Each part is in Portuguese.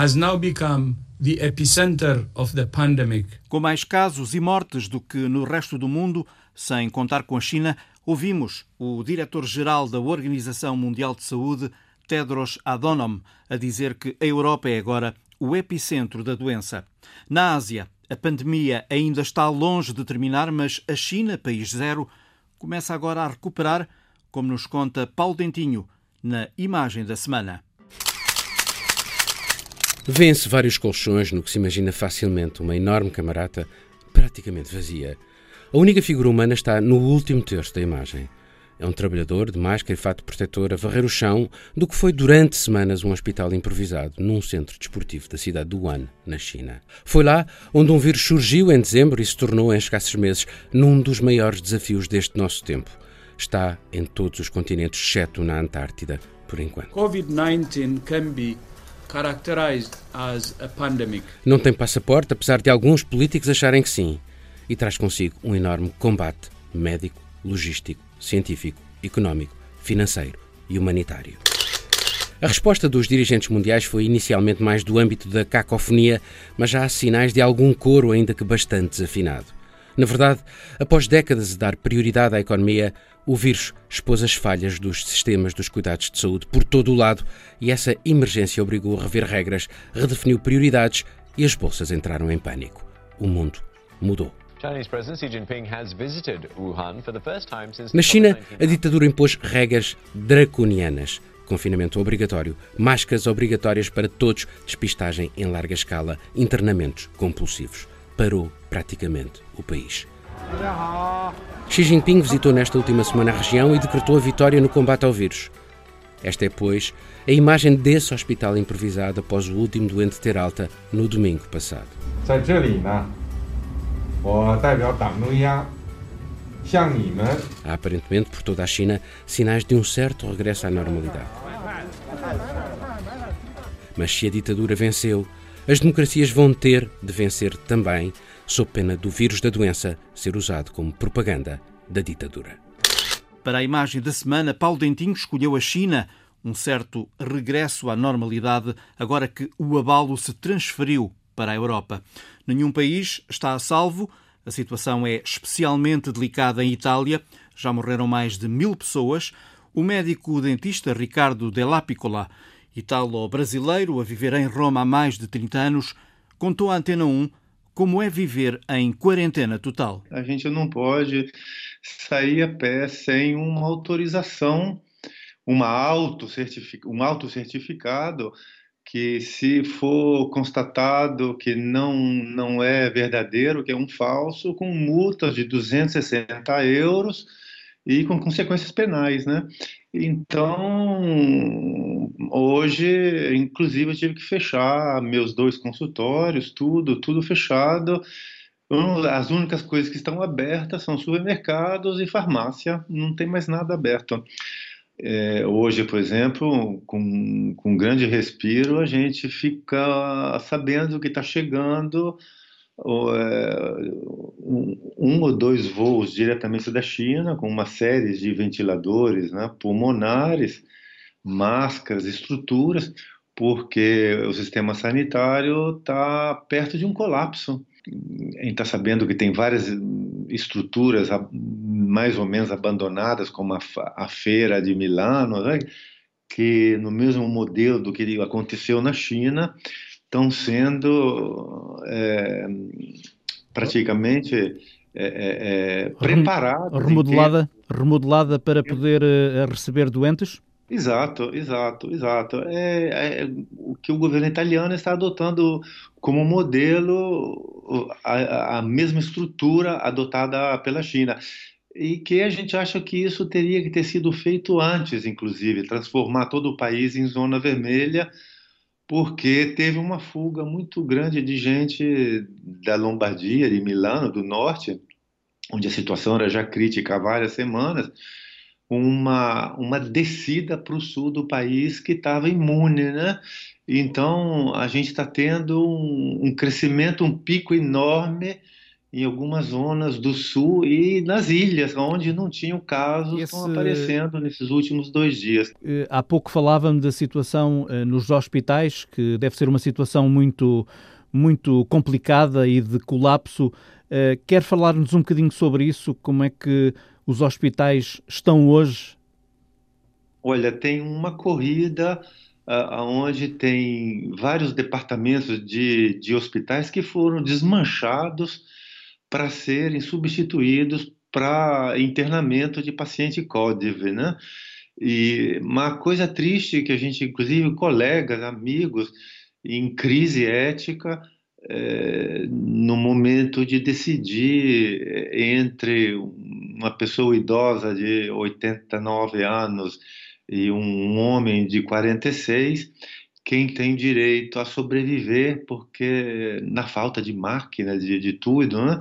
Has now become the epicenter of the pandemic. Com mais casos e mortes do que no resto do mundo, sem contar com a China, ouvimos o diretor-geral da Organização Mundial de Saúde, Tedros Adhanom, a dizer que a Europa é agora o epicentro da doença. Na Ásia, a pandemia ainda está longe de terminar, mas a China, país zero, começa agora a recuperar, como nos conta Paulo Dentinho na imagem da semana. Vê-se vários colchões no que se imagina facilmente uma enorme camarata praticamente vazia. A única figura humana está no último terço da imagem. É um trabalhador de máscara e fato protetor a varrer o chão do que foi durante semanas um hospital improvisado num centro desportivo da cidade de Wuhan, na China. Foi lá onde um vírus surgiu em dezembro e se tornou em escassos meses num dos maiores desafios deste nosso tempo. Está em todos os continentes, exceto na Antártida, por enquanto. COVID-19 can be as a pandemic. Não tem passaporte, apesar de alguns políticos acharem que sim, e traz consigo um enorme combate médico, logístico científico, económico, financeiro e humanitário. A resposta dos dirigentes mundiais foi inicialmente mais do âmbito da cacofonia, mas já há sinais de algum coro, ainda que bastante desafinado. Na verdade, após décadas de dar prioridade à economia, o vírus expôs as falhas dos sistemas dos cuidados de saúde por todo o lado e essa emergência obrigou a rever regras, redefiniu prioridades e as bolsas entraram em pânico. O mundo mudou. Na China, a ditadura impôs regras draconianas. Confinamento obrigatório, máscaras obrigatórias para todos, despistagem em larga escala, internamentos compulsivos. Parou praticamente o país. Xi Jinping visitou nesta última semana a região e decretou a vitória no combate ao vírus. Esta é, pois, a imagem desse hospital improvisado após o último doente ter alta no domingo passado. Há aparentemente por toda a China sinais de um certo regresso à normalidade. Mas se a ditadura venceu, as democracias vão ter de vencer também, sob pena do vírus da doença ser usado como propaganda da ditadura. Para a imagem da semana, Paulo Dentinho escolheu a China, um certo regresso à normalidade, agora que o abalo se transferiu para a Europa. Nenhum país está a salvo. A situação é especialmente delicada em Itália. Já morreram mais de mil pessoas. O médico-dentista Ricardo Della Piccola, italo-brasileiro a viver em Roma há mais de 30 anos, contou à Antena 1 como é viver em quarentena total. A gente não pode sair a pé sem uma autorização, uma auto um autocertificado que se for constatado que não, não é verdadeiro, que é um falso, com multas de 260 euros e com consequências penais, né? Então, hoje, inclusive, eu tive que fechar meus dois consultórios, tudo, tudo fechado. As únicas coisas que estão abertas são supermercados e farmácia, não tem mais nada aberto. É, hoje, por exemplo, com, com grande respiro, a gente fica sabendo que está chegando um, um, ou dois voos diretamente da China, com uma série de ventiladores né, pulmonares, máscaras, estruturas, porque o sistema sanitário está perto de um colapso. A gente está sabendo que tem várias estruturas mais ou menos abandonadas, como a feira de Milano, né? que no mesmo modelo do que aconteceu na China, estão sendo é, praticamente é, é, é preparadas. Remodelada, remodelada para poder eh, receber doentes? Exato, exato, exato. É, é, o que o governo italiano está adotando como modelo a, a mesma estrutura adotada pela China e que a gente acha que isso teria que ter sido feito antes, inclusive, transformar todo o país em zona vermelha, porque teve uma fuga muito grande de gente da Lombardia, de Milano, do norte, onde a situação era já crítica há várias semanas, uma, uma descida para o sul do país que estava imune, né? Então a gente está tendo um, um crescimento, um pico enorme em algumas zonas do sul e nas ilhas, onde não tinham casos, Esse... estão aparecendo nesses últimos dois dias. Eh, há pouco falávamos da situação eh, nos hospitais, que deve ser uma situação muito, muito complicada e de colapso. Eh, quer falar-nos um bocadinho sobre isso? Como é que os hospitais estão hoje? Olha, tem uma corrida uh, onde tem vários departamentos de, de hospitais que foram desmanchados para serem substituídos para internamento de paciente CODIV, né? E uma coisa triste que a gente, inclusive colegas, amigos, em crise ética, é, no momento de decidir é, entre uma pessoa idosa de 89 anos e um homem de 46, quem tem direito a sobreviver, porque na falta de máquina, de, de tudo, né?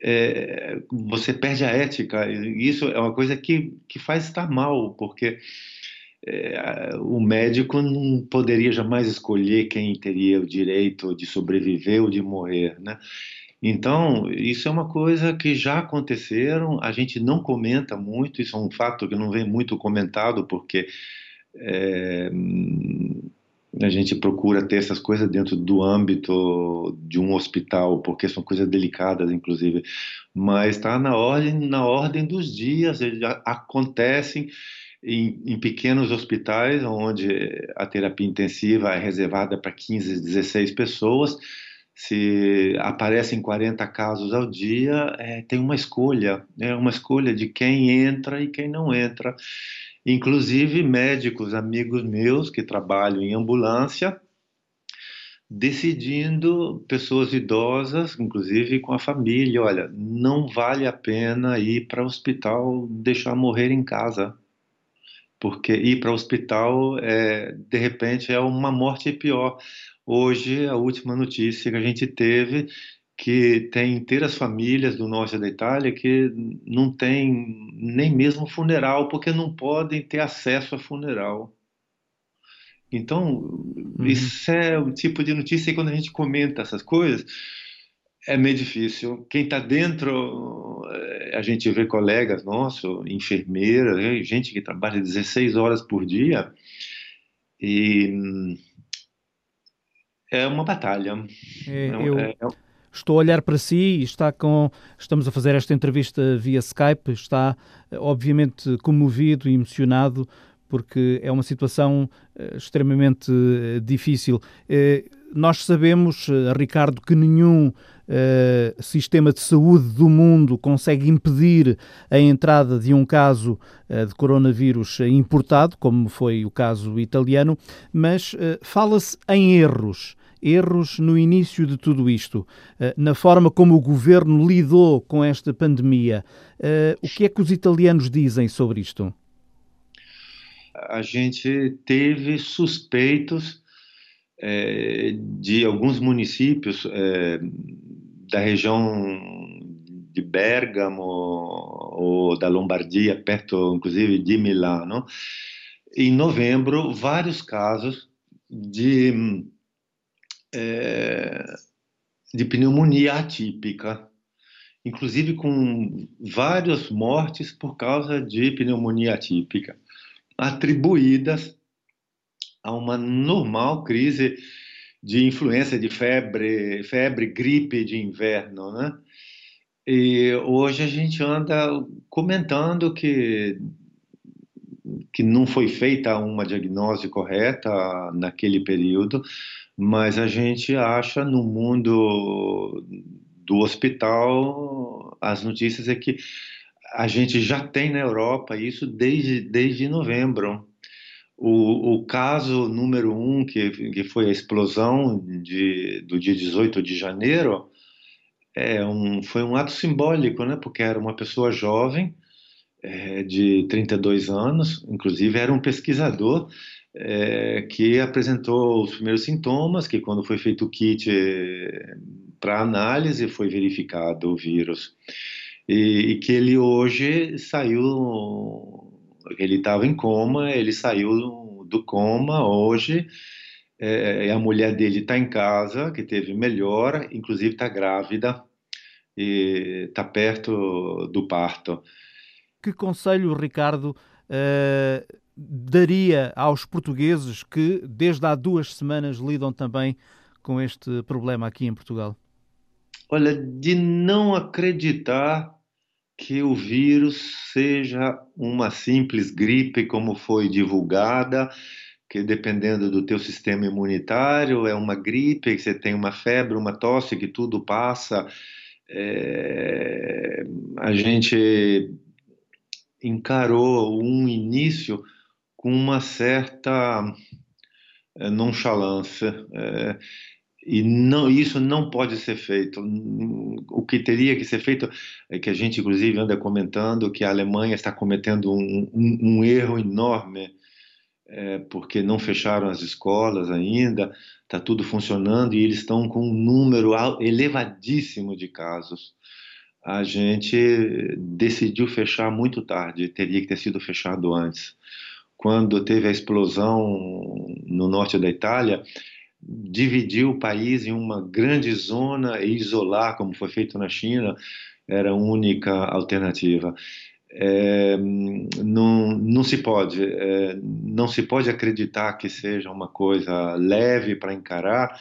É, você perde a ética. Isso é uma coisa que, que faz estar mal, porque é, o médico não poderia jamais escolher quem teria o direito de sobreviver ou de morrer, né? Então, isso é uma coisa que já aconteceram, a gente não comenta muito, isso é um fato que não vem muito comentado, porque é, a gente procura ter essas coisas dentro do âmbito de um hospital, porque são coisas delicadas, inclusive. Mas está na ordem, na ordem dos dias, já acontecem em, em, pequenos hospitais, onde a terapia intensiva é reservada para 15, 16 pessoas. Se aparecem 40 casos ao dia, é, tem uma escolha, é uma escolha de quem entra e quem não entra. Inclusive médicos, amigos meus que trabalham em ambulância, decidindo pessoas idosas, inclusive com a família, olha, não vale a pena ir para o hospital, deixar morrer em casa, porque ir para o hospital, é, de repente, é uma morte pior. Hoje, a última notícia que a gente teve que tem inteiras famílias do norte da Itália que não tem nem mesmo funeral, porque não podem ter acesso a funeral. Então, uhum. isso é o tipo de notícia que quando a gente comenta essas coisas, é meio difícil. Quem está dentro, a gente vê colegas nossos, enfermeiras, né, gente que trabalha 16 horas por dia, e é uma batalha. É, é eu... é, estou a olhar para si e está com. Estamos a fazer esta entrevista via Skype, está eh, obviamente comovido e emocionado porque é uma situação uh, extremamente uh, difícil. Nós sabemos, Ricardo, que nenhum sistema de saúde do mundo consegue impedir a entrada de um caso de coronavírus importado, como foi o caso italiano, mas fala-se em erros erros no início de tudo isto, eh, na forma como o governo lidou com esta pandemia. Eh, o que é que os italianos dizem sobre isto? A gente teve suspeitos é, de alguns municípios é, da região de Bergamo ou da Lombardia, perto inclusive de Milano, em novembro, vários casos de é, de pneumonia atípica, inclusive com várias mortes por causa de pneumonia atípica, atribuídas a uma normal crise de influência de febre, febre, gripe de inverno, né? E hoje a gente anda comentando que que não foi feita uma diagnose correta naquele período, mas a gente acha no mundo do hospital as notícias é que a gente já tem na Europa isso desde, desde novembro. O, o caso número um, que, que foi a explosão de, do dia 18 de janeiro, é um, foi um ato simbólico, né? porque era uma pessoa jovem, é, de 32 anos, inclusive era um pesquisador é, que apresentou os primeiros sintomas, que quando foi feito o kit é, para análise foi verificado o vírus. E, e, que ele hoje saiu, ele estava em coma, ele saiu do coma hoje, é, a mulher dele está em casa, que teve melhora, inclusive está grávida, e está perto do parto. Que conselho, Ricardo, uh, daria aos portugueses que desde há duas semanas lidam também com este problema aqui em Portugal? Olha, de não acreditar que o vírus seja uma simples gripe como foi divulgada, que dependendo do teu sistema imunitário é uma gripe, que você tem uma febre, uma tosse, que tudo passa. É... A gente encarou um início com uma certa é, nonchalância. É, e não, isso não pode ser feito. O que teria que ser feito é que a gente, inclusive, anda comentando que a Alemanha está cometendo um, um, um erro enorme, é, porque não fecharam as escolas ainda, está tudo funcionando e eles estão com um número elevadíssimo de casos. A gente decidiu fechar muito tarde, teria que ter sido fechado antes. Quando teve a explosão no norte da Itália, dividir o país em uma grande zona e isolar, como foi feito na China, era a única alternativa. É, não, não se pode é, não se pode acreditar que seja uma coisa leve para encarar.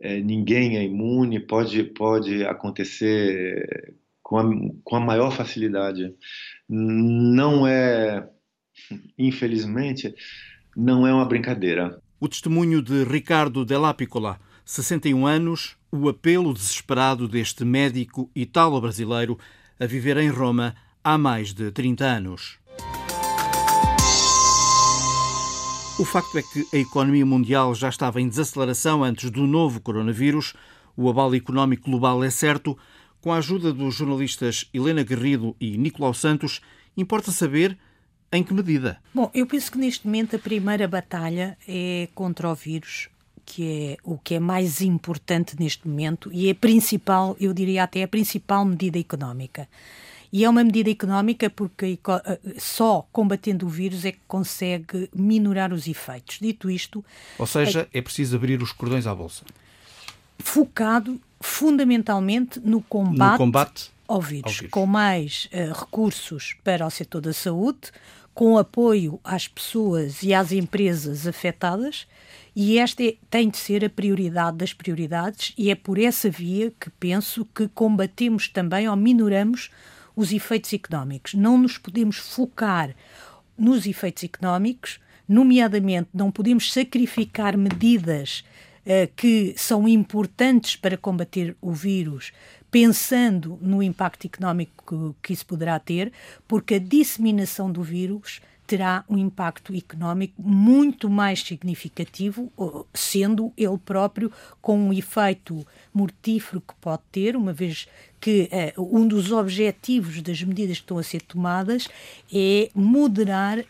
É, ninguém é imune pode pode acontecer com a, com a maior facilidade. Não é infelizmente não é uma brincadeira o testemunho de Ricardo Dell'Apicola, 61 anos, o apelo desesperado deste médico italo-brasileiro a viver em Roma há mais de 30 anos. O facto é que a economia mundial já estava em desaceleração antes do novo coronavírus. O abalo económico global é certo. Com a ajuda dos jornalistas Helena Garrido e Nicolau Santos, importa saber em que medida? Bom, eu penso que neste momento a primeira batalha é contra o vírus, que é o que é mais importante neste momento e é a principal, eu diria até a principal medida económica. E é uma medida económica porque só combatendo o vírus é que consegue minorar os efeitos. Dito isto. Ou seja, é, é preciso abrir os cordões à bolsa. Focado fundamentalmente no combate, no combate ao, vírus, ao vírus, com mais uh, recursos para o setor da saúde, com apoio às pessoas e às empresas afetadas, e esta é, tem de ser a prioridade das prioridades, e é por essa via que penso que combatemos também ou minoramos os efeitos económicos. Não nos podemos focar nos efeitos económicos, nomeadamente, não podemos sacrificar medidas uh, que são importantes para combater o vírus pensando no impacto económico que, isso poderá ter, porque a disseminação do vírus terá um impacto económico muito mais significativo, sendo ele próprio com um efeito mortífero que pode ter, uma vez que uh, um dos objetivos das medidas que estão a ser tomadas é moderar uh,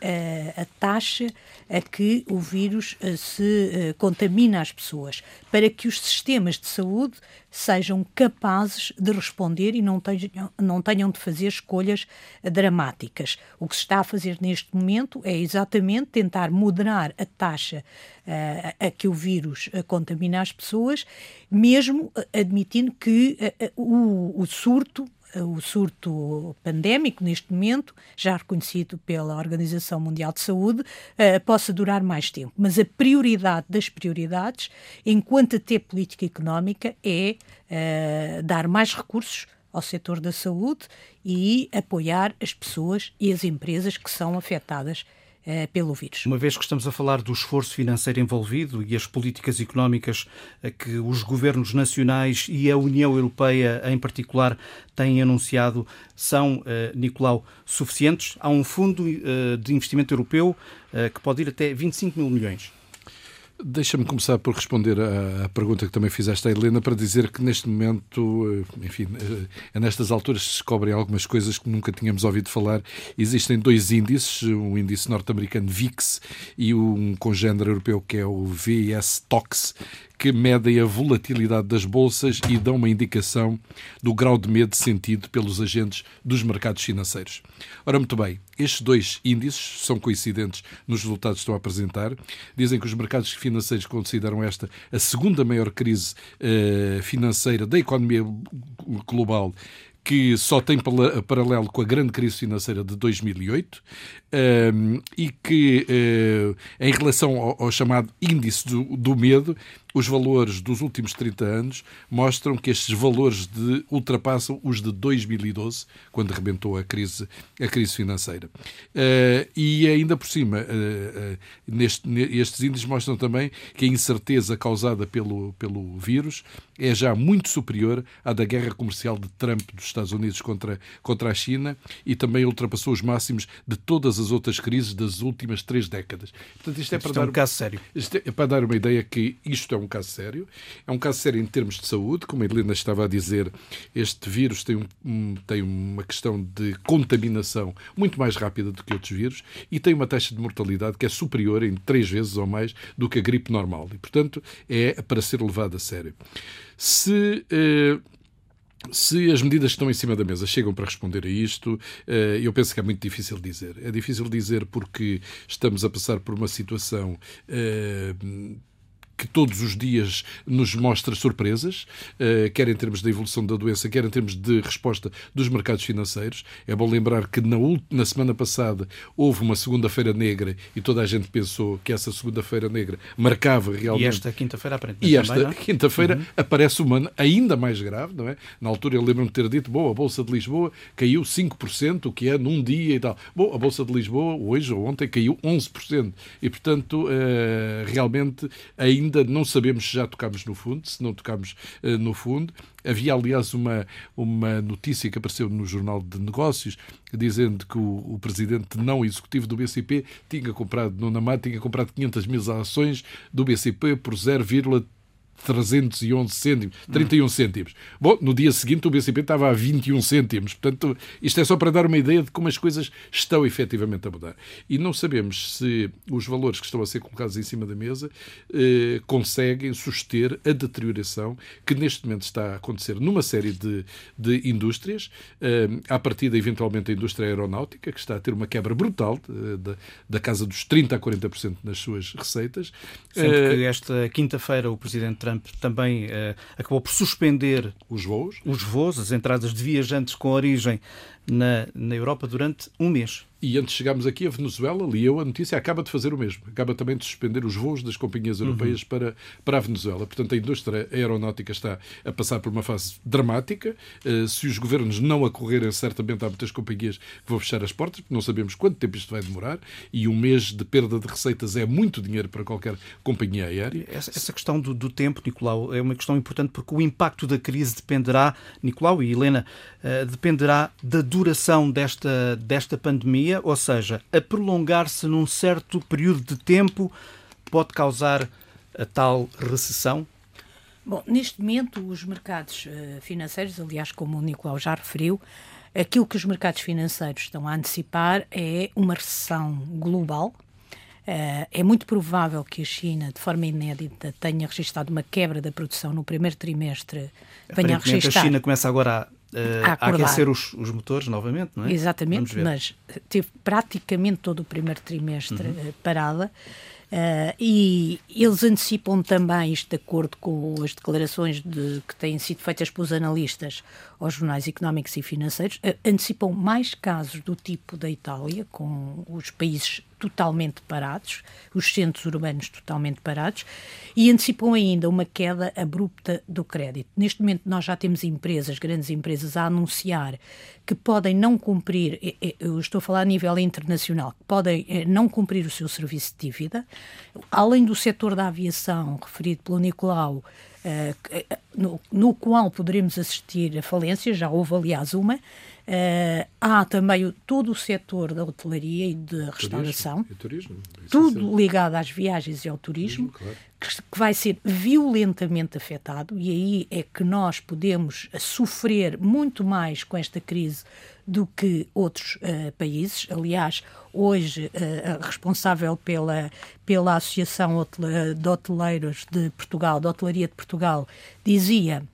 a taxa a que o vírus uh, se contamina as pessoas, para que os sistemas de saúde sejam capazes de responder e não tenham, não tenham de fazer escolhas dramáticas. O que se está a fazer neste momento é exatamente tentar moderar a taxa a que o vírus contamina as pessoas, mesmo admitindo que o, o surto o surto pandémico neste momento, já reconhecido pela Organização Mundial de Saúde, uh, possa durar mais tempo. Mas a prioridade das prioridades, enquanto até política económica, é uh, dar mais recursos ao setor da saúde e apoiar as pessoas e as empresas que são afetadas eh, pelo vírus. Uma vez que estamos a falar do esforço financeiro envolvido e as políticas económicas que os governos nacionais e a União Europeia em particular têm anunciado são, eh, Nicolau, suficientes? Há um fundo eh, de investimento europeu que pode ir até 25 mil milhões. Deixa-me começar por responder à pergunta que também fizeste à Helena, para dizer que neste momento, eh, enfim, é nestas alturas se descobrem algumas coisas que nunca tínhamos ouvido falar. Existem dois índices, um índice norte-americano VIX e um congênero europeu que é o VS-TOX, que medem a volatilidade das bolsas e dão uma indicação do grau de medo sentido pelos agentes dos mercados financeiros. Ora, muito bem, estes dois índices são coincidentes nos resultados que estão a apresentar. Dizem que os mercados financeiros consideram esta a segunda maior crise uh, financeira da economia global que só tem paralelo com a grande crise financeira de 2008 um, e que, uh, em relação ao, chamado índice do, medo, os valores dos últimos 30 anos mostram que estes valores de, ultrapassam os de 2012, quando rebentou a crise, a crise financeira. Uh, e ainda por cima, uh, neste, estes índices mostram também que a incerteza causada pelo, pelo vírus é já muito superior à da guerra comercial de Trump dos Estados Unidos contra, contra a China e também ultrapassou os máximos de todas as outras crises das últimas três décadas. Portanto, isto é para isto dar é um caso sério. É para dar uma ideia que isto é um caso sério. É um caso sério em termos de saúde, como a Helena estava a dizer, este vírus tem, um, tem uma questão de contaminação muito mais rápida do que outros vírus e tem uma taxa de mortalidade que é superior em três vezes ou mais do que a gripe normal. E, portanto, é para ser levado a sério. Se eh, se as medidas que estão em cima da mesa chegam para responder a isto, eh, eu penso que é muito difícil dizer. É difícil dizer porque estamos a passar por uma situação eh, que todos os dias nos mostra surpresas, eh, quer em termos da evolução da doença, quer em termos de resposta dos mercados financeiros. É bom lembrar que na, na semana passada houve uma segunda-feira negra e toda a gente pensou que essa segunda-feira negra marcava realmente. E esta quinta-feira aparentemente. E esta é? quinta-feira uhum. aparece uma ainda mais grave, não é? Na altura eu lembro-me de ter dito: bom, a Bolsa de Lisboa caiu 5%, o que é num dia e tal. Bom, a Bolsa de Lisboa hoje ou ontem caiu 11%. E portanto, eh, realmente ainda ainda não sabemos se já tocámos no fundo, se não tocámos uh, no fundo. Havia, aliás, uma, uma notícia que apareceu no Jornal de Negócios dizendo que o, o presidente não executivo do BCP tinha comprado, no Namar, tinha comprado 500 mil ações do BCP por 0,3 311 cêntimos, 31 cêntimos. Bom, no dia seguinte o BCP estava a 21 cêntimos. Portanto, isto é só para dar uma ideia de como as coisas estão efetivamente a mudar. E não sabemos se os valores que estão a ser colocados em cima da mesa eh, conseguem suster a deterioração que neste momento está a acontecer numa série de, de indústrias, eh, a partir da eventualmente a indústria aeronáutica, que está a ter uma quebra brutal eh, da, da casa dos 30% a 40% nas suas receitas. Sendo eh, que esta quinta-feira o Presidente Trump também uh, acabou por suspender os voos. os voos, as entradas de viajantes com origem na, na Europa durante um mês. E antes de chegarmos aqui, a Venezuela, li eu a notícia, acaba de fazer o mesmo. Acaba também de suspender os voos das companhias uhum. europeias uhum. para, para a Venezuela. Portanto, a indústria aeronáutica está a passar por uma fase dramática. Uh, se os governos não acorrerem, certamente há muitas companhias que vão fechar as portas, porque não sabemos quanto tempo isto vai demorar. E um mês de perda de receitas é muito dinheiro para qualquer companhia aérea. Essa, essa questão do, do, tempo, Nicolau, é uma questão importante porque o impacto da crise dependerá, Nicolau e Helena, uh, dependerá da duração desta, desta pandemia, ou seja, a prolongar-se num certo período de tempo pode causar a tal recessão? Bom, neste momento, os mercados uh, financeiros, aliás, como o Nicolau já referiu, aquilo que os mercados financeiros estão a antecipar é uma recessão global. Uh, é muito provável que a China, de forma inédita, tenha registrado uma quebra da produção no primeiro trimestre. Venha a registrar. A China começa agora a a, aquecer os, os, motores novamente, não é? Exatamente, mas teve praticamente todo o primeiro trimestre uhum. uh, parada. Uh, e eles antecipam também, isto de acordo com as declarações de, que têm sido feitas pelos analistas aos jornais económicos e financeiros, uh, antecipam mais casos do tipo da Itália, com os países totalmente parados, os centros urbanos totalmente parados, e antecipam ainda uma queda abrupta do crédito. Neste momento, nós já temos empresas, grandes empresas, a anunciar que podem não cumprir, eu estou a falar a nível internacional, que podem eh, não cumprir o seu serviço de dívida, além do setor da aviação, referido pelo Nicolau, eh, no, no, qual poderemos assistir a falência, já houve aliás uma, Uh, há também o, todo o setor da hotelaria e da restauração, turismo, turismo, tudo ligado às viagens e ao turismo, claro. que, que, vai ser violentamente afetado, e aí é que nós podemos sofrer muito mais com esta crise do que outros uh, países. Aliás, hoje, uh, responsável pela, pela Associação de Hoteleiros de Portugal, da Hotelaria de Portugal, dizia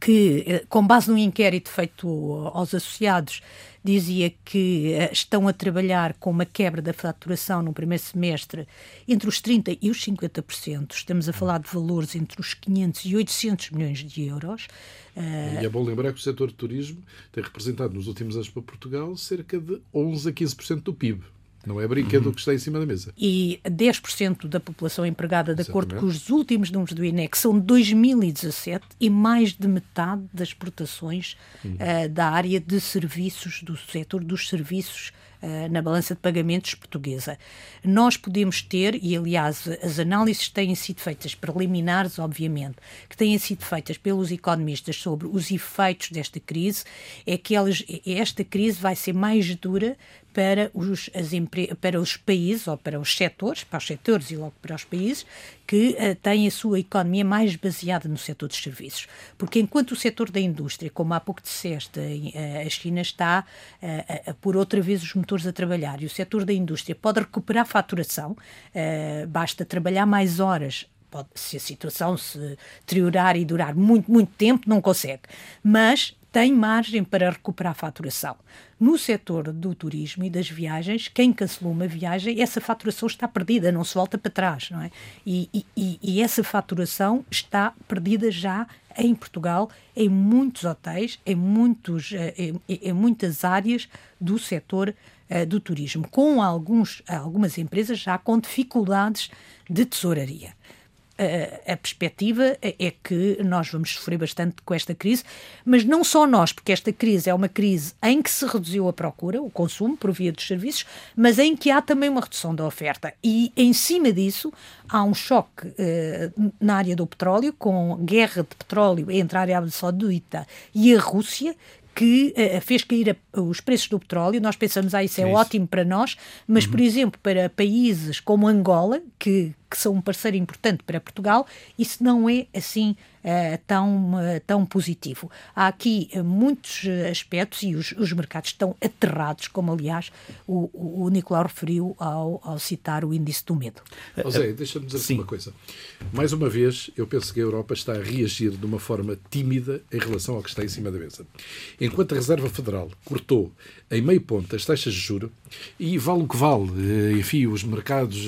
que, eh, com base num inquérito feito aos associados, dizia que eh, estão a trabalhar com uma quebra da faturação no primeiro semestre entre os 30% e os 50%. Estamos a falar de valores entre os 500 e 800 milhões de euros. E é bom lembrar que o setor de turismo tem representado nos últimos anos para Portugal cerca de 11 a 15% do PIB. Não é brinquedo uhum. que está em cima da mesa. E 10% da população empregada, de Exatamente. acordo com os últimos números do INEC, são de 2017 e mais de metade das exportações uhum. uh, da área de serviços, do setor dos serviços uh, na balança de pagamentos portuguesa. Nós podemos ter, e aliás as análises têm sido feitas preliminares, obviamente, que têm sido feitas pelos economistas sobre os efeitos desta crise, é que eles, esta crise vai ser mais dura para os, as para os países ou para os setores, para os setores e logo para os países que uh, têm a sua economia mais baseada no setor dos serviços. Porque enquanto o setor da indústria, como há pouco disseste, uh, a China está uh, a pôr outra vez os motores a trabalhar e o setor da indústria pode recuperar faturação, basta trabalhar mais horas Pode, se a situação se deteriorar e durar muito, muito tempo, não consegue. Mas tem margem para recuperar a faturação. No setor do turismo e das viagens, quem cancelou uma viagem, essa faturação está perdida, não se volta para trás, não é? E, e, e essa faturação está perdida já em Portugal, em muitos hotéis, em, muitos, eh, em, em muitas áreas do setor uh, do turismo, com alguns, algumas empresas já com dificuldades de tesouraria a, a, perspectiva é que nós vamos sofrer bastante com esta crise, mas não só nós, porque esta crise é uma crise em que se reduziu a procura, o consumo por via dos serviços, mas em que há também uma redução da oferta. E em cima disso há um choque uh, na área do petróleo, com guerra de petróleo entre a Arábia Saudita e a Rússia, que uh, fez cair a, os preços do petróleo. Nós pensamos, ah, isso é, é ótimo para nós, mas, uhum. por exemplo, para países como Angola, que, que são um parceiro importante para Portugal, isso não é assim uh, tão, uh, tão positivo. Há aqui uh, muitos aspectos e os, os, mercados estão aterrados, como aliás o, o, o Nicolau referiu ao, ao, citar o índice do medo. José, deixa-me dizer Sim. uma coisa. Mais uma vez, eu penso que a Europa está a reagir de uma forma tímida em relação ao que está em cima da mesa. Enquanto a Reserva Federal cortou em meio ponto as taxas de juro, e vale o que vale, enfim, os mercados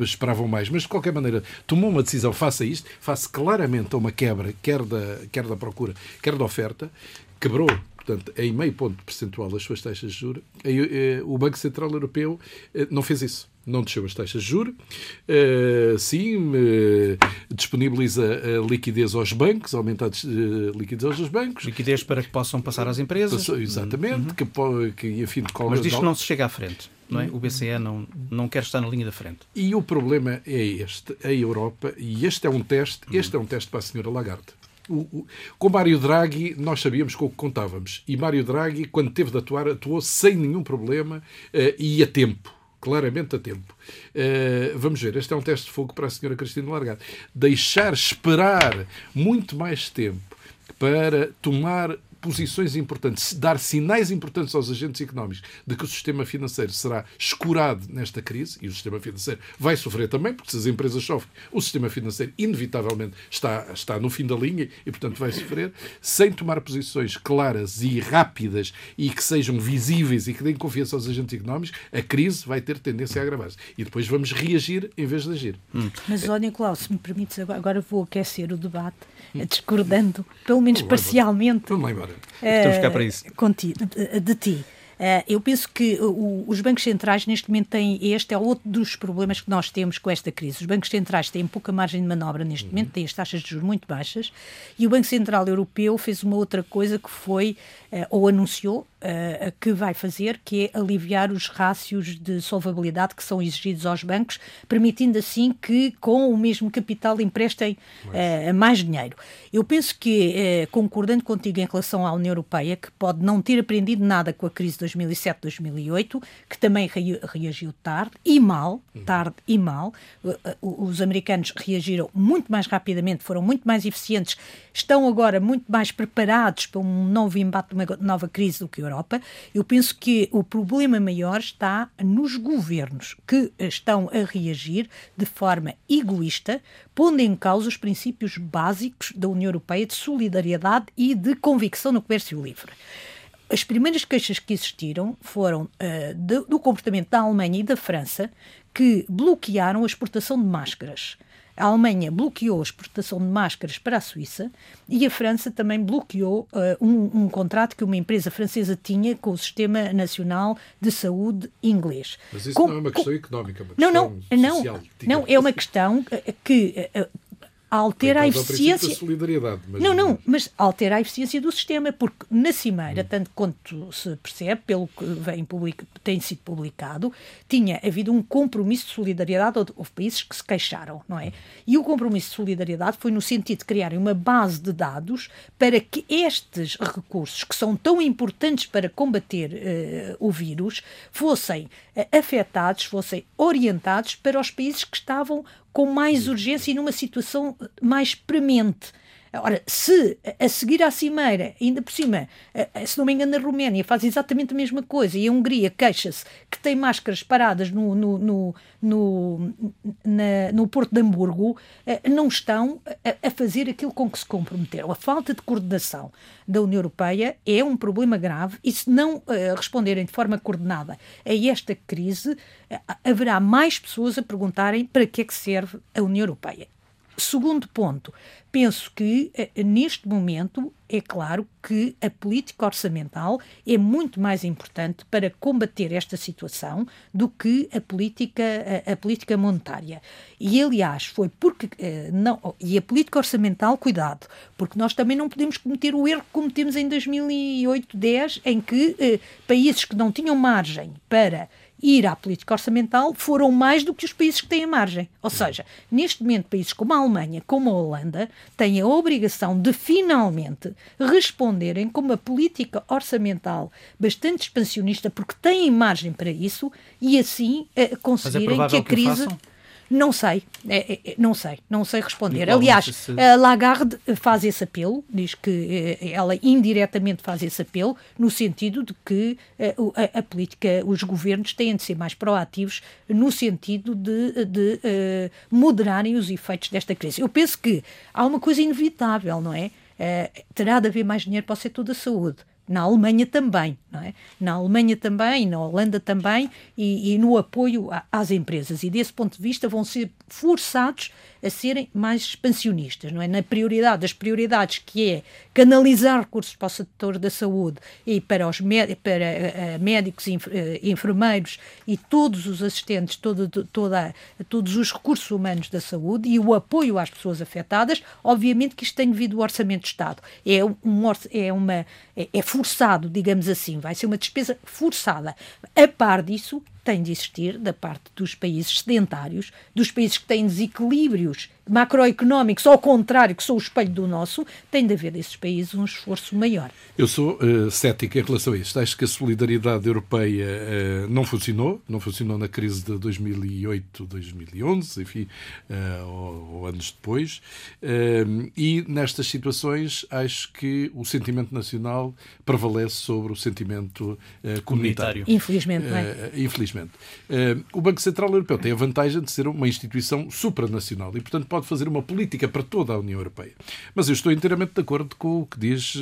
esperavam mais, mas de qualquer maneira tomou uma decisão, faça isto, face claramente a uma quebra, quer da, quer da procura, quer da oferta, quebrou portanto, em meio ponto percentual as suas taxas de juros, eh, o Banco Central Europeu eh, não fez isso. Não desceu as taxas de juros, uh, sim, disponibiliza liquidez aos bancos, aumenta a liquidez aos bancos. Liquidez para que possam passar às empresas. Exatamente, uhum. que, que, enfim, Mas disto não se chega à frente não é? O BCE não, não quer estar na linha da frente. E o problema é este, a Europa, e este é um teste, este é um teste para a senhora Lagarde. O, o, com Mário Draghi, nós sabíamos com o que contávamos. E Mário Draghi, quando teve de atuar, atuou sem nenhum problema uh, e a tempo. Claramente a tempo. Uh, vamos ver, este é um teste de fogo para a senhora Cristina Lagarde. Deixar esperar muito mais tempo para tomar posições importantes, dar sinais importantes aos agentes económicos de que o sistema financeiro será escurado nesta crise, e o sistema financeiro vai sofrer também, porque se as empresas sofrem, o sistema financeiro inevitavelmente está, está no fim da linha e, portanto, vai sofrer, sem tomar posições claras e rápidas e que sejam visíveis e que deem confiança aos agentes económicos, a crise vai ter tendência a agravar-se. E depois vamos reagir em vez de agir. Hum. Mas, ó Nicolau, se me permites, agora vou aquecer o debate. discordando, pelo menos parcialmente. Vamos lá embora. Estamos cá para isso. Contigo, de, ti. Uh, eu penso que os bancos centrais neste momento têm, este é outro dos problemas que nós temos com esta crise. Os bancos centrais têm pouca margem de manobra neste uhum. momento, têm as taxas de juros muito baixas e o Banco Central Europeu fez uma outra coisa que foi, uh, ou anunciou, uh, que vai fazer, que é aliviar os rácios de solvabilidade que são exigidos aos bancos, permitindo assim que com o mesmo capital emprestem uh, mais dinheiro. Eu penso que, uh, concordando contigo em relação à União Europeia, que pode não ter aprendido nada com a crise de 2007-2008, que também re reagiu tarde e mal, uhum. tarde e mal, os americanos reagiram muito mais rapidamente, foram muito mais eficientes, estão agora muito mais preparados para um novo embate, uma nova crise do que a Europa. Eu penso que o problema maior está nos governos que estão a reagir de forma egoísta, pondo em causa os princípios básicos da União Europeia de solidariedade e de convicção no comércio livre. As primeiras queixas que existiram foram uh, do, do comportamento da Alemanha e da França, que bloquearam a exportação de máscaras. A Alemanha bloqueou a exportação de máscaras para a Suíça e a França também bloqueou uh, um, um, contrato que uma empresa francesa tinha com o Sistema Nacional de Saúde inglês. Mas isso com, não é uma questão com... económica, é uma questão não, social. Não, não, é uma questão que uh, altera a eficiência. Da solidariedade, mas não, não, mas altera a eficiência do sistema, porque na Cimeira, hum. tanto quanto se percebe, pelo que vem public, tem sido publicado, tinha havido um compromisso de solidariedade, houve países que se queixaram, não é? E o compromisso de solidariedade foi no sentido de criarem uma base de dados para que estes recursos, que são tão importantes para combater uh, o vírus, fossem uh, afetados, fossem orientados para os países que estavam com mais urgência e numa situação mais premente. Ora, se a seguir à Cimeira, ainda por cima, se não me engano, a Roménia faz exatamente a mesma coisa e a Hungria queixa-se que tem máscaras paradas no, no, no, no, na, no Porto de Hamburgo, eh, não estão a, a fazer aquilo com que se comprometeram. A falta de coordenação da União Europeia é um problema grave e se não uh, responderem de forma coordenada a esta crise, uh, haverá mais pessoas a perguntarem para que é que serve a União Europeia. Segundo ponto, penso que eh, neste momento é claro que a política orçamental é muito mais importante para combater esta situação do que a política, a, a política monetária. E aliás, foi porque eh, não, e a política orçamental, cuidado, porque nós também não podemos cometer o erro que cometemos em 2008-10, em que eh, países que não tinham margem para ir à política orçamental foram mais do que os países que têm a margem. Ou seja, neste momento, países como a Alemanha, como a Holanda, têm a obrigação de finalmente responderem com uma política orçamental bastante expansionista, porque têm margem para isso, e assim eh, conseguirem é que a crise. Que não sei, é, é, é, não sei, não sei responder. Aliás, se... a Lagarde faz esse apelo, diz que eh, ela indiretamente faz esse apelo, no sentido de que eh, a, a política, os governos têm de ser mais proativos no sentido de, de uh, moderarem os efeitos desta crise. Eu penso que há uma coisa inevitável, não é? Uh, terá de haver mais dinheiro para o setor da saúde na Alemanha também, é? Na Alemanha também, na Holanda também, e, e no apoio a, às empresas. E desse ponto de vista vão ser forçados a serem mais expansionistas, não é? Na prioridade das prioridades, que é canalizar recursos para o setor da saúde e para os para, uh, médicos, inf, uh, enfermeiros e todos os assistentes, todo, toda, todos os recursos humanos da saúde e o apoio às pessoas afetadas, obviamente que isto tem devido ao Orçamento de Estado. É, um, é, uma, é, é forçado, digamos assim, vai ser uma despesa forçada. A par disso, tem de existir da parte dos países sedentários, dos países que têm desequilíbrios macroeconómicos, ao contrário, que são o espelho do nosso, tem de haver desses países um esforço maior. Eu sou uh, cético em relação a isto. Acho que a solidariedade europeia uh, não funcionou, não funcionou na crise de 2008, 2011, enfim, uh, ou, ou, anos depois. e nestas situações acho que o sentimento nacional prevalece sobre o sentimento comunitário. Infelizmente, não é? Infelizmente. o Banco Central Europeu tem a vantagem de ser uma instituição supranacional e, portanto, pode fazer uma política para toda a União Europeia. Mas eu estou inteiramente de acordo com o que diz,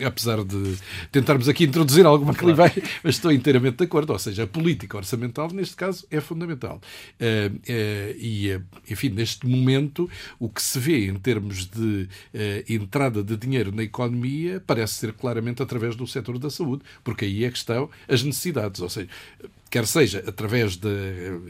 eh, apesar de tentarmos aqui introduzir alguma claro. clivagem, mas estou inteiramente de acordo. Ou seja, a política orçamental, neste caso, é fundamental. Eh, eh, e, enfim, neste momento, o que se vê em termos de entrada de dinheiro na economia parece ser claramente através do setor da saúde, porque aí é que estão as necessidades. Ou seja, quer seja através de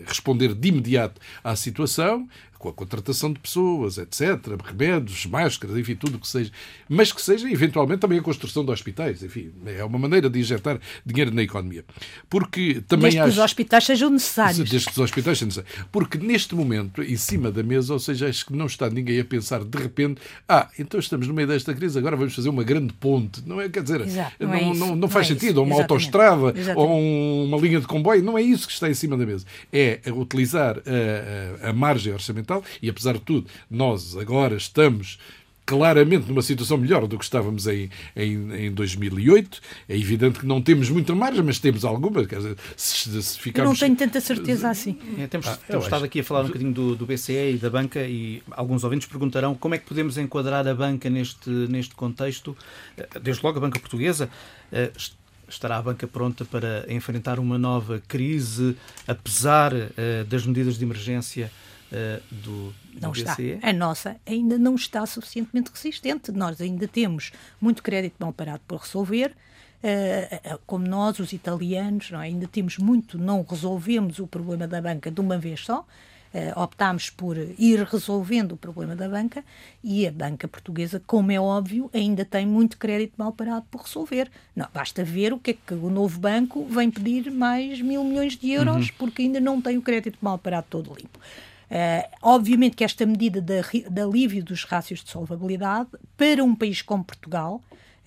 responder de imediato à situação, com a contratação de pessoas, etc., remédios, máscaras, enfim, tudo o que seja, mas que seja eventualmente também a construção de hospitais, enfim, é uma maneira de injetar dinheiro na economia. Porque também desde acho... que os hospitais sejam necessários. Desde que os hospitais sejam necessários. Porque neste momento, em cima da mesa, ou seja, acho que não está ninguém a pensar de repente, ah, então estamos no meio desta crise, agora vamos fazer uma grande ponte. Não é, quer dizer, Exato, não, não, é não, não, não faz é sentido, ou uma Exatamente. autoestrada, Exatamente. ou um- uma linha de comboio, não é isso que está em cima da mesa. É utilizar a, a- a margem orçamental e, apesar de tudo, nós agora estamos claramente numa situação melhor do que estávamos em, em, em 2008. É evidente que não temos muita margem, mas temos alguma. Quer dizer, se, se Eu não ficarmos... tenho tanta certeza assim. É, temos Ah, temos estado aqui a falar um bocadinho do, do BCE e da banca e alguns ouvintes perguntarão como é que podemos enquadrar a banca neste, neste contexto. Eh, Desde logo a banca portuguesa. eh, est- Estará a banca pronta para enfrentar uma nova crise, apesar eh, das medidas de emergência eh, do, do Não está. BCE? A nossa ainda não está suficientemente resistente. Nós ainda temos muito crédito mal parado por resolver. eh, eh, como nós, os italianos, é? ainda temos muito, não resolvemos o problema da banca de uma vez só. Optámos por ir resolvendo o problema da banca e a banca portuguesa, como é óbvio, ainda tem muito crédito mal parado por resolver. Não, basta ver o que é que o novo banco vem pedir mais mil milhões de euros porque ainda não tem o crédito mal parado todo limpo. Eh, obviamente que esta medida de, de alívio dos rácios de solvabilidade para um país como Portugal,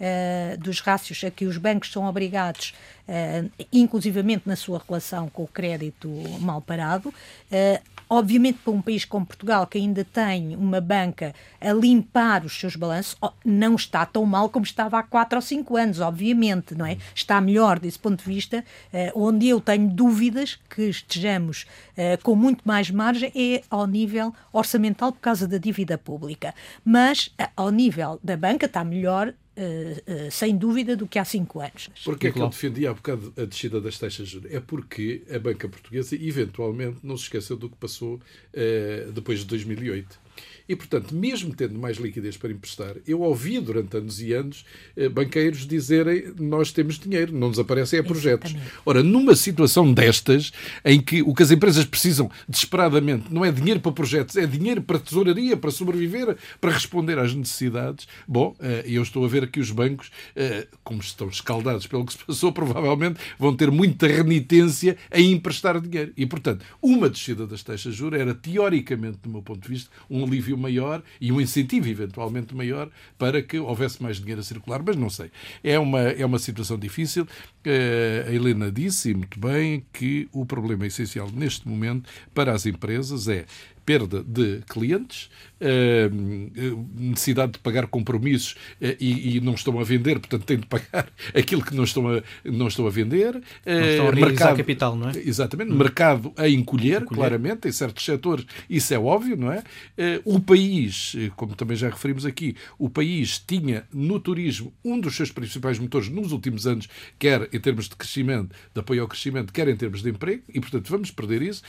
eh, dos rácios a que os bancos são obrigados, eh, inclusivamente na sua relação com o crédito mal parado, eh, obviamente para um país como Portugal, que ainda tem uma banca a limpar os seus balanços, não está tão mal como estava há 4 ou 5 anos, obviamente, não é? Está melhor desse ponto de vista, eh, onde eu tenho dúvidas que estejamos eh, com muito mais margem é ao nível orçamental por causa da dívida pública. Mas eh, ao nível da banca está melhor, eh, sem dúvida, do que há 5 anos. Porquê é que eu defendi há bocado a descida das taxas de juros? É porque a banca portuguesa, eventualmente, não se esqueceu do que passou eh, depois de 2008. E, portanto, mesmo tendo mais liquidez para emprestar, eu ouvi durante anos e anos eh, banqueiros dizerem nós temos dinheiro, não nos aparecem é projetos. Ora, numa situação destas, em que o que as empresas precisam desesperadamente não é dinheiro para projetos, é dinheiro para tesouraria, para sobreviver, para responder às necessidades, bom, eh, eu estou a ver que os bancos, eh, como estão escaldados pelo que se passou, provavelmente vão ter muita renitência em emprestar dinheiro. E, portanto, uma descida das taxas de juros era, teoricamente, do meu ponto de vista, um alívio maior e um incentivo, eventualmente, maior para que houvesse mais dinheiro a circular. Mas não sei. É uma, é uma situação difícil. Eh, A Helena disse, muito bem, que o problema essencial neste momento para as empresas é perda de clientes, eh, necessidade de pagar compromissos eh, e, não estão a vender, portanto têm de pagar aquilo que não estão a, não estão a vender. Não estão a realizar capital, não é? Exatamente, mercado a encolher, claramente, em certos setores, isso é óbvio, não é? Eh, O país, eh, como também já referimos aqui, o país tinha no turismo um dos seus principais motores nos últimos anos, quer em termos de crescimento, de apoio ao crescimento, quer em termos de emprego, e portanto vamos perder isso.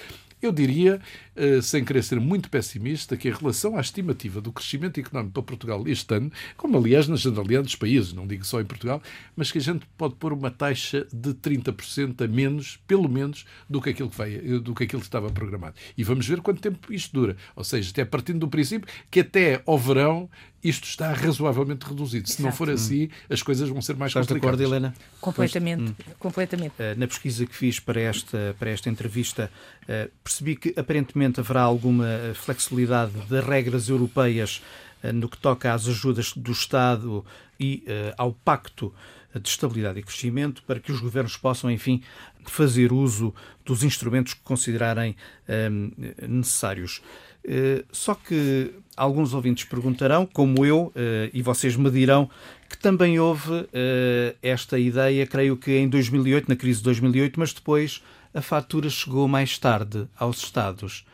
Eu diria, eh, sem querer ser muito pessimista, que em relação à estimativa do crescimento económico para Portugal este ano, como aliás na generalidade dos países, não digo só em Portugal, mas que a gente pode pôr uma taxa de 30% a menos, pelo menos, do que aquilo que, vai, eh, do que aquilo que estava programado. E vamos ver quanto tempo isto dura. Ou seja, até partindo do princípio que até ao verão isto está razoavelmente reduzido. Se não for assim, as coisas vão ser mais Estás de complicadas. acordo, Helena? Completamente, completamente. Eh, Na pesquisa que fiz para esta, para esta entrevista, eh, percebi que aparentemente haverá alguma eh, flexibilidade das regras europeias eh, no que toca às ajudas do Estado e eh, ao Pacto de Estabilidade e Crescimento para que os governos possam, enfim, fazer uso dos instrumentos que considerarem eh, necessários. Eh, Só que alguns ouvintes perguntarão, como eu, eh, e vocês me dirão, que também houve esta ideia, creio que em 2008, na crise de 2008, mas depois a fatura chegou mais tarde aos Estados.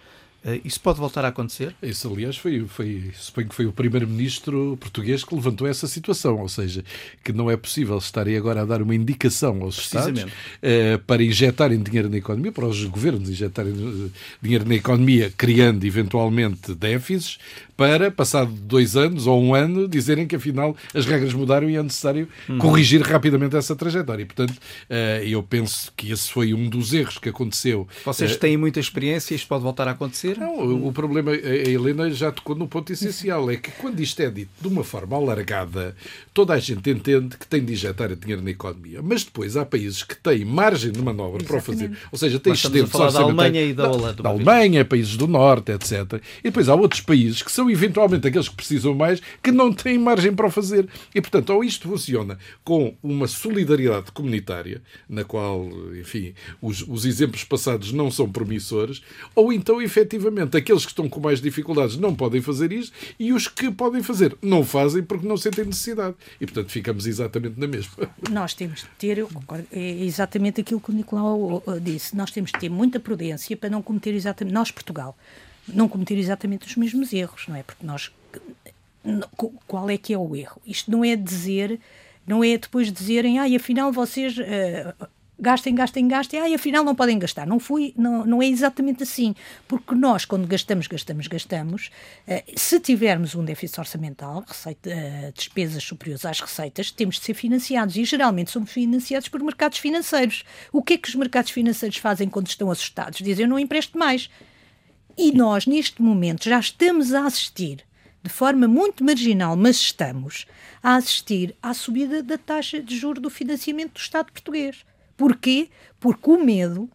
Eh, Isso pode voltar a acontecer? Esse, aliás, foi, foi, suponho que foi o primeiro-ministro português que levantou essa situação, ou seja, que não é possível estarem agora a dar uma indicação aos Estados eh, para injetarem dinheiro na economia, para os governos injetarem eh, dinheiro na economia, criando eventualmente déficits, para, passado dois anos ou um ano, dizerem que afinal as regras mudaram e é necessário corrigir rapidamente essa trajetória. E, portanto, eh, eu penso que esse foi um dos erros que aconteceu Vocês eh, têm muita experiência, isto pode voltar a acontecer? Não, o problema, a Helena já tocou no ponto essencial, é que quando isto é dito de uma forma alargada, toda a gente entende que tem de injetar dinheiro na economia. Mas depois há países que têm margem de manobra para o fazer. Ou seja, têm excedentes a da Alemanha e da Holanda. Da Alemanha, países do Norte, etc. E depois há outros países que são eventualmente aqueles que precisam mais, que não têm margem para o fazer. E, portanto, ou isto funciona com uma solidariedade comunitária, na qual, enfim, os, os exemplos passados não são promissores, ou então, efetivamente, aqueles que estão com mais dificuldades não podem fazer isto e os que podem fazer não fazem porque não sentem necessidade. E, portanto, ficamos exatamente na mesma. Nós temos de ter, eu concordo, é exatamente aquilo que o Nicolau disse, nós temos de ter muita prudência para não cometer exatamente, nós, Portugal, não cometer exatamente os mesmos erros, não é? Porque nós. Qual é que é o erro? Isto não é dizer, não é depois dizerem, ah, afinal vocês. Uh, gastem, gastem, gastem, ah, afinal não podem gastar. Não, fui, não, não é exatamente assim. Porque nós, quando gastamos, gastamos, gastamos, uh, se tivermos um déficit orçamental, receita, uh, despesas superiores às receitas, temos de ser financiados. E geralmente somos financiados por mercados financeiros. O que é que os mercados financeiros fazem quando estão assustados? Dizem, eu não empresto mais. E nós, neste momento, já estamos a assistir, de forma muito marginal, mas estamos, a assistir à subida da taxa de juros do financiamento do Estado português. Porquê? Porque o medo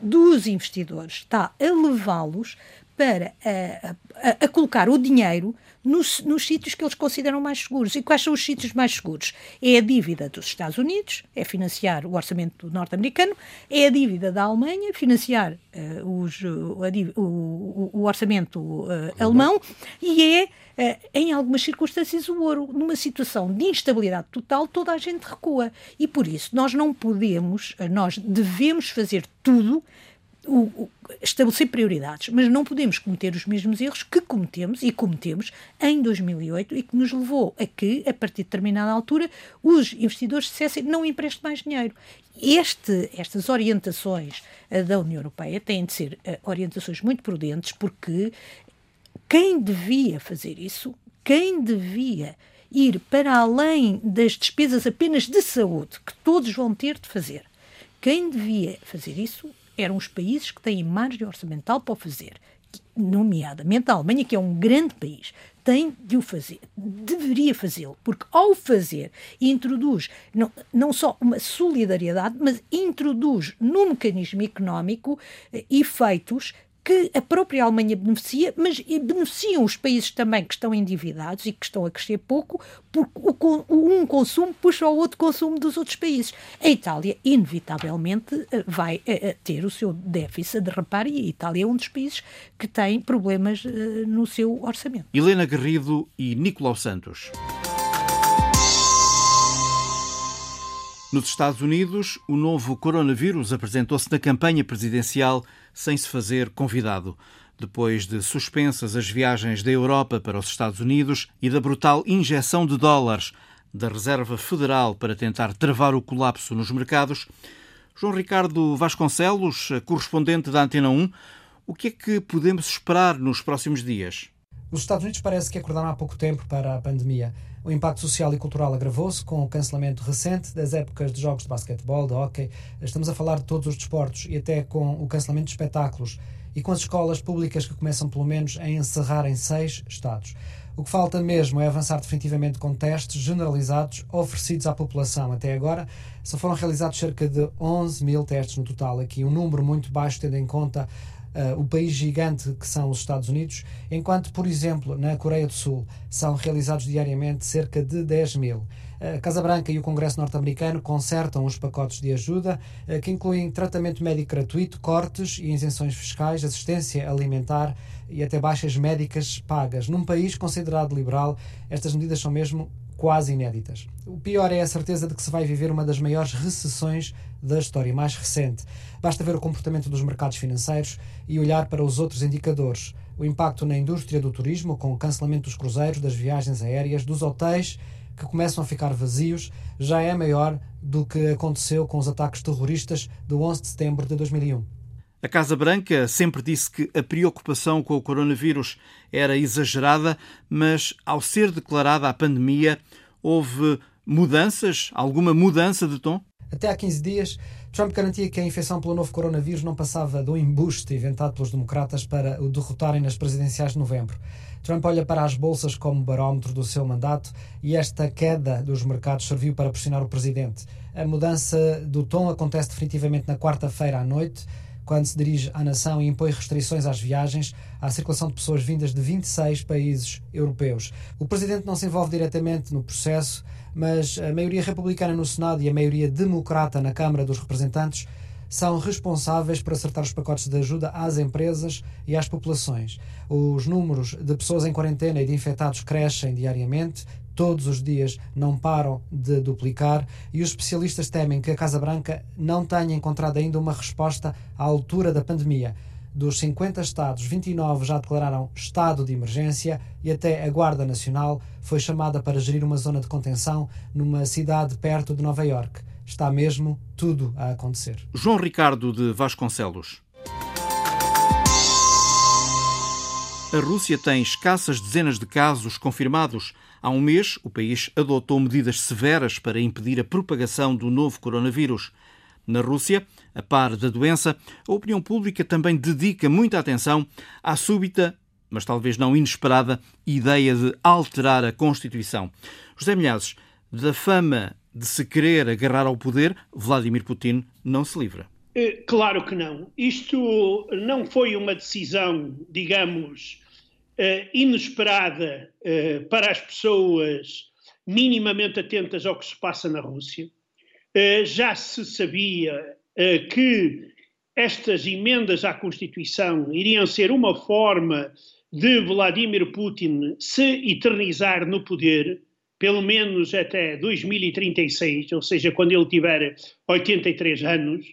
dos investidores está a levá-los para a, a, a, colocar o dinheiro nos, nos sítios que eles consideram mais seguros. E quais são os sítios mais seguros? É a dívida dos Estados Unidos, é financiar o orçamento norte-americano, é a dívida da Alemanha, financiar uh, os, o, o, o, orçamento uh, alemão, e é, uh, em algumas circunstâncias, o ouro. Numa situação de instabilidade total, toda a gente recua. E por isso, nós não podemos, nós devemos fazer tudo o, o, estabelecer prioridades, mas não podemos cometer os mesmos erros que cometemos e cometemos em 2008 e que nos levou a que, a partir de determinada altura, os investidores dissessem não empreste mais dinheiro. Este, estas orientações uh, da União Europeia têm de ser uh, orientações muito prudentes, porque quem devia fazer isso, quem devia ir para além das despesas apenas de saúde que todos vão ter de fazer, quem devia fazer isso eram os países que têm margem orçamental para o fazer, nomeadamente a Alemanha, que é um grande país, tem de o fazer, deveria fazê-lo, porque ao fazer introduz não, não só uma solidariedade, mas introduz no mecanismo económico eh, efeitos que a própria Alemanha beneficia, mas beneficiam os países também que estão endividados e que estão a crescer pouco, porque um consumo puxa o outro consumo dos outros países. A Itália, inevitavelmente, eh, vai eh, eh, ter o seu déficit a derrapar e a Itália é um dos países que tem problemas no seu orçamento. Helena Garrido e Nicolau Santos. Nos Estados Unidos, o novo coronavírus apresentou-se na campanha presidencial sem se fazer convidado. Depois de suspensas as viagens da Europa para os Estados Unidos e da brutal injeção de dólares da Reserva Federal para tentar travar o colapso nos mercados, João Ricardo Vasconcelos, correspondente da Antena 1, o que é que podemos esperar nos próximos dias? Os Estados Unidos parece que acordaram há pouco tempo para a pandemia. O impacto social e cultural agravou-se com o cancelamento recente das épocas de jogos de basquetebol, de hockey. Estamos a falar de todos os desportos e até com o cancelamento de espetáculos e com as escolas públicas que começam pelo menos a encerrar em seis estados. O que falta mesmo é avançar definitivamente com testes generalizados oferecidos à população. Até agora só foram realizados cerca de 11 mil testes no total, aqui um número muito baixo tendo em conta uh, o país gigante que são os Estados Unidos, enquanto, por exemplo, na Coreia do Sul são realizados diariamente cerca de 10 mil. A Casa Branca e o Congresso norte-americano consertam os pacotes de ajuda uh, que incluem tratamento médico gratuito, cortes e isenções fiscais, assistência alimentar e até baixas médicas pagas. Num país considerado liberal, estas medidas são mesmo quase inéditas. O pior é a certeza de que se vai viver uma das maiores recessões da história mais recente. Basta ver o comportamento dos mercados financeiros e olhar para os outros indicadores. O impacto na indústria do turismo, com o cancelamento dos cruzeiros, das viagens aéreas, dos hotéis, que começam a ficar vazios, já é maior do que aconteceu com os ataques terroristas do 11 de setembro de 2001. A Casa Branca sempre disse que a preocupação com o coronavírus era exagerada, mas ao ser declarada a pandemia, houve mudanças? Alguma mudança de tom? Até há 15 dias, Trump garantia que a infecção pelo novo coronavírus não passava do embuste inventado pelos democratas para o derrotarem nas presidenciais de novembro. Trump olha para as bolsas como barómetro do seu mandato e esta queda dos mercados serviu para pressionar o presidente. A mudança do tom acontece definitivamente na quarta-feira à noite, quando se dirige à nação e impõe restrições às viagens, à circulação de pessoas vindas de 26 países europeus. O presidente não se envolve diretamente no processo, mas a maioria republicana no Senado e a maioria democrata na Câmara dos Representantes são responsáveis por acertar os pacotes de ajuda às empresas e às populações. Os números de pessoas em quarentena e de infectados crescem diariamente, todos os dias não param de duplicar e os especialistas temem que a Casa Branca não tenha encontrado ainda uma resposta à altura da pandemia. Dos 50 estados, 29 já declararam estado de emergência e até a Guarda Nacional foi chamada para gerir uma zona de contenção numa cidade perto de Nova York. Está mesmo tudo a acontecer. João Ricardo de Vasconcelos. A Rússia tem escassas dezenas de casos confirmados. Há um mês, o país adotou medidas severas para impedir a propagação do novo coronavírus. Na Rússia, a par da doença, a opinião pública também dedica muita atenção à súbita, mas talvez não inesperada, ideia de alterar a Constituição. José Milhazes, da fama de se querer agarrar ao poder, Vladimir Putin não se livra. Eh, claro que não. Isto não foi uma decisão, digamos, eh, inesperada eh, para as pessoas minimamente atentas ao que se passa na Rússia. Já se sabia que estas emendas à Constituição iriam ser uma forma de Vladimir Putin se eternizar no poder pelo menos até 2036, ou seja, quando ele tiver 83 anos,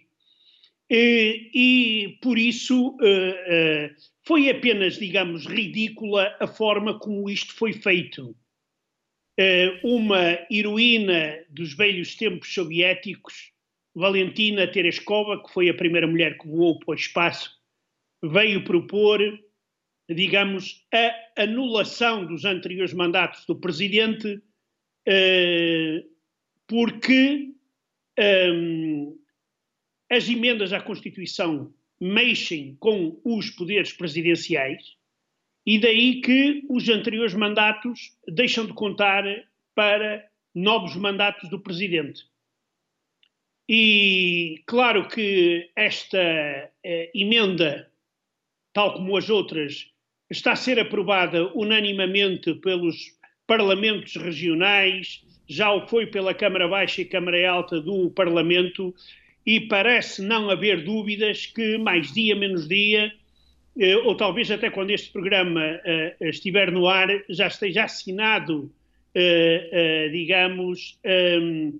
e, e por isso uh, uh, foi apenas, digamos, ridícula a forma como isto foi feito. Uh, uma heroína dos velhos tempos soviéticos, Valentina Tereshkova, que foi a primeira mulher que voou para o espaço, veio propor, digamos, a anulação dos anteriores mandatos do presidente eh, porque um, as emendas à Constituição mexem com os poderes presidenciais e daí que os anteriores mandatos deixam de contar para novos mandatos do presidente. E claro que esta eh, emenda, tal como as outras, está a ser aprovada unanimamente pelos parlamentos regionais, já o foi pela Câmara Baixa e Câmara Alta do Parlamento, e parece não haver dúvidas que mais dia menos dia, eh, ou talvez até quando este programa eh, estiver no ar, já esteja assinado, eh, digamos, um,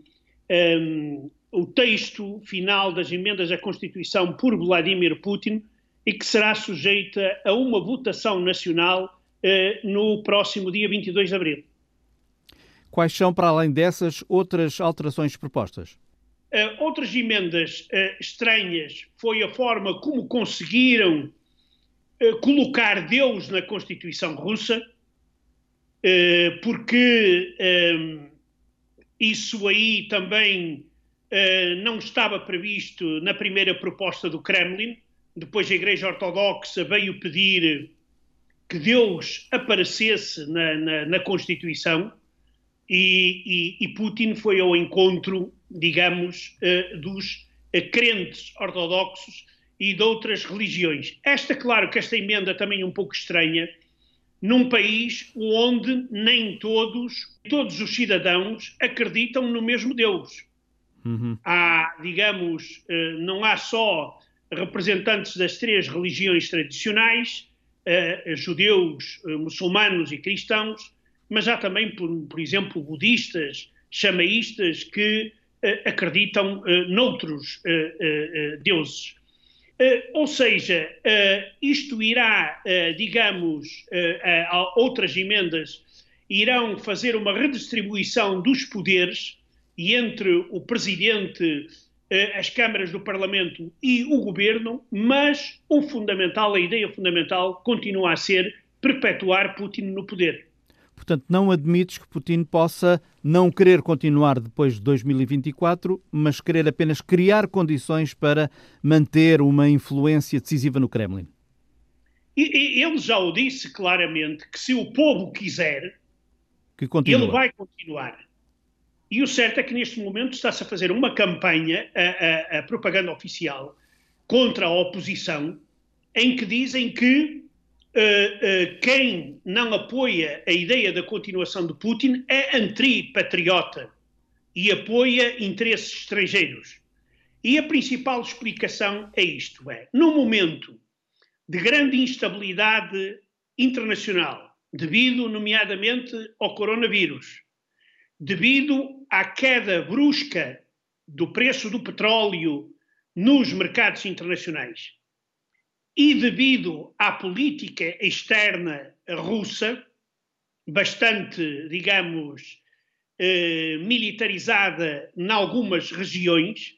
um, o texto final das emendas à Constituição por Vladimir Putin e que será sujeita a uma votação nacional no próximo dia 22 de abril. Quais são, para além dessas, outras alterações propostas? Uh, outras emendas uh, estranhas foi a forma como conseguiram uh, colocar Deus na Constituição russa, porque um, isso aí também não estava previsto na primeira proposta do Kremlin. Depois a Igreja Ortodoxa veio pedir que Deus aparecesse na, na, na Constituição e, e, e, Putin foi ao encontro, digamos, uh, dos uh, crentes ortodoxos e de outras religiões. Esta, claro que esta emenda também é um pouco estranha, num país onde nem todos, todos os cidadãos acreditam no mesmo Deus. Uhum. Há, digamos, uh, não há só representantes das três religiões tradicionais, judeus, muçulmanos e cristãos, mas há também, por, por exemplo, budistas, chamaístas que acreditam uh, noutros deuses. ou seja, isto irá, digamos, a outras emendas irão fazer uma redistribuição dos poderes e entre o presidente eh, as câmaras do Parlamento e o governo, mas o fundamental, a ideia fundamental, continua a ser perpetuar Putin no poder. Portanto, não admites que Putin possa não querer continuar depois de 2024, mas querer apenas criar condições para manter uma influência decisiva no Kremlin. Ele já o disse claramente que se o povo quiser, ele vai continuar. E o certo é que neste momento está-se a fazer uma campanha, a, a, a propaganda oficial, contra a oposição, em que dizem que quem não apoia a ideia da continuação de Putin é anti-patriota e apoia interesses estrangeiros. E a principal explicação é isto: é, no momento de grande instabilidade internacional, devido, nomeadamente, ao coronavírus, devido à queda brusca do preço do petróleo nos mercados internacionais e devido à política externa russa, bastante, digamos, eh, militarizada em algumas regiões,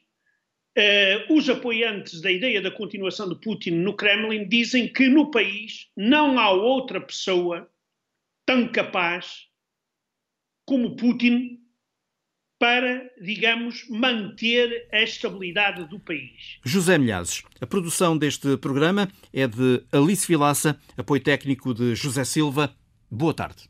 eh, os apoiantes da ideia da continuação de Putin no Kremlin dizem que no país não há outra pessoa tão capaz como Putin para, digamos, manter a estabilidade do país. José Milhazes, a produção deste programa é de Alice Vilaça, apoio técnico de José Silva. Boa tarde.